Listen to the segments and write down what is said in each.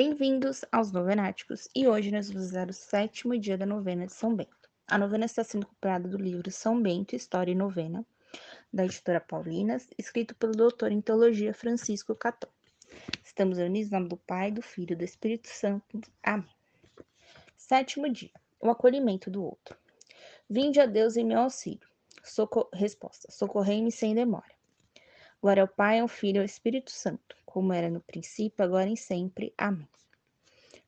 Bem-vindos aos Novenáticos e hoje nós vamos usar o sétimo dia da novena de São Bento. A novena está sendo comprada do livro São Bento, História e Novena, da editora Paulinas, escrito pelo doutor em teologia Francisco Catão. Estamos unidos em nome do Pai, do Filho e do Espírito Santo. Amém. Sétimo dia, o acolhimento do outro. Vinde a Deus em meu auxílio. Socor... Resposta: Socorrei-me sem demora. Glória ao Pai, ao Filho e ao Espírito Santo, como era no princípio, agora e sempre. Amém.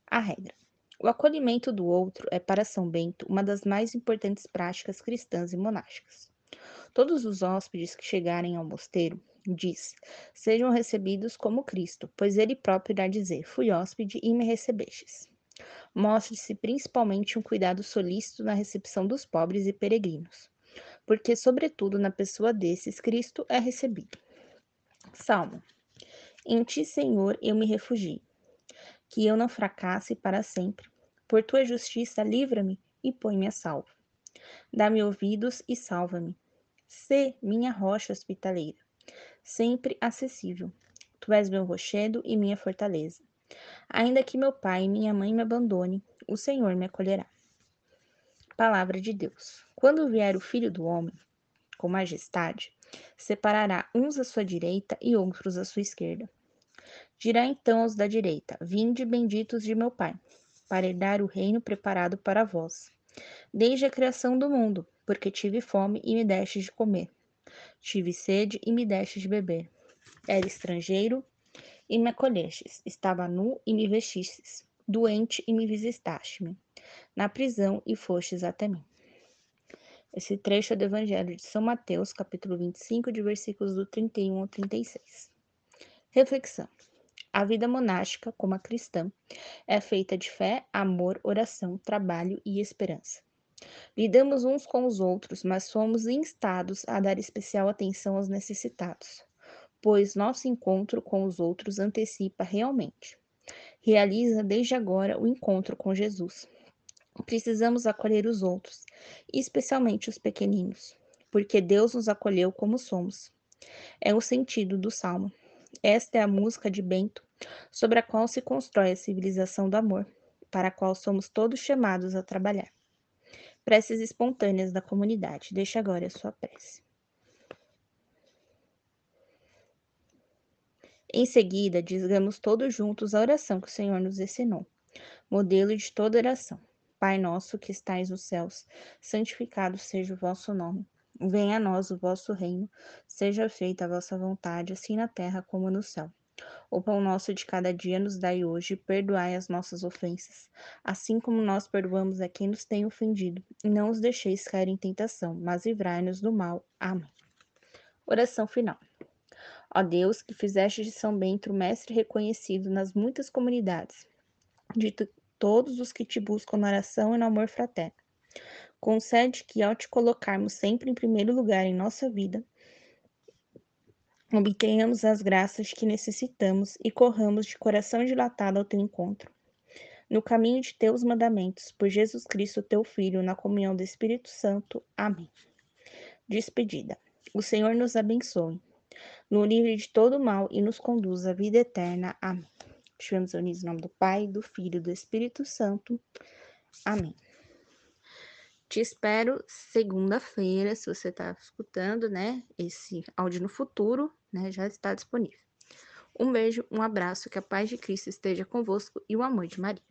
A regra. O acolhimento do outro é para São Bento uma das mais importantes práticas cristãs e monásticas. Todos os hóspedes que chegarem ao mosteiro, diz, sejam recebidos como Cristo, pois ele próprio irá dizer: Fui hóspede e me recebestes. Mostre-se principalmente um cuidado solícito na recepção dos pobres e peregrinos, porque, sobretudo, na pessoa desses, Cristo é recebido. Salmo. Em ti, Senhor, eu me refugio. Que eu não fracasse para sempre. Por tua justiça, livra-me e põe-me a salvo. Dá-me ouvidos e salva-me. Sê minha rocha hospitaleira, sempre acessível. Tu és meu rochedo e minha fortaleza. Ainda que meu pai e minha mãe me abandone, o Senhor me acolherá. Palavra de Deus. Quando vier o Filho do Homem, com majestade, separará uns à sua direita e outros à sua esquerda. Dirá então aos da direita: Vinde, benditos de meu Pai, para herdar o reino preparado para vós. Desde a criação do mundo, porque tive fome e me deste de comer. Tive sede e me deste de beber. Era estrangeiro e me acolhestes. Estava nu e me vestistes. Doente e me visitaste-me. Na prisão e fostes até mim. Esse trecho é do Evangelho de São Mateus, capítulo 25, de versículos do 31 ao 36. Reflexão. A vida monástica, como a cristã, é feita de fé, amor, oração, trabalho e esperança. Lidamos uns com os outros, mas somos instados a dar especial atenção aos necessitados, pois nosso encontro com os outros antecipa realmente. Realiza desde agora o encontro com Jesus, Precisamos acolher os outros, especialmente os pequeninos, porque Deus nos acolheu como somos. É o sentido do salmo. Esta é a música de Bento, sobre a qual se constrói a civilização do amor, para a qual somos todos chamados a trabalhar. Preces espontâneas da comunidade. Deixa agora a sua prece. Em seguida, digamos todos juntos a oração que o Senhor nos ensinou, modelo de toda oração. Pai nosso que estais nos céus, santificado seja o vosso nome. Venha a nós o vosso reino, seja feita a vossa vontade, assim na terra como no céu. O pão nosso de cada dia nos dai hoje, perdoai as nossas ofensas, assim como nós perdoamos a quem nos tem ofendido. Não os deixeis cair em tentação, mas livrai-nos do mal. Amém. Oração final. Ó Deus, que fizeste de São Bento mestre reconhecido nas muitas comunidades, de todos os que te buscam na oração e no amor fraterno. Concede que, ao te colocarmos sempre em primeiro lugar em nossa vida, obtenhamos as graças que necessitamos e corramos de coração dilatado ao teu encontro. No caminho de teus mandamentos, por Jesus Cristo, teu Filho, na comunhão do Espírito Santo. Amém. Despedida. O Senhor nos abençoe, no livre de todo mal e nos conduz à vida eterna. Amém. Estivemos unidos em nome do Pai, do Filho e do Espírito Santo. Amém. Te espero segunda-feira, se você está escutando, né? Esse áudio no futuro, né? Já está disponível. Um beijo, um abraço, que a paz de Cristo esteja convosco e o amor de Maria.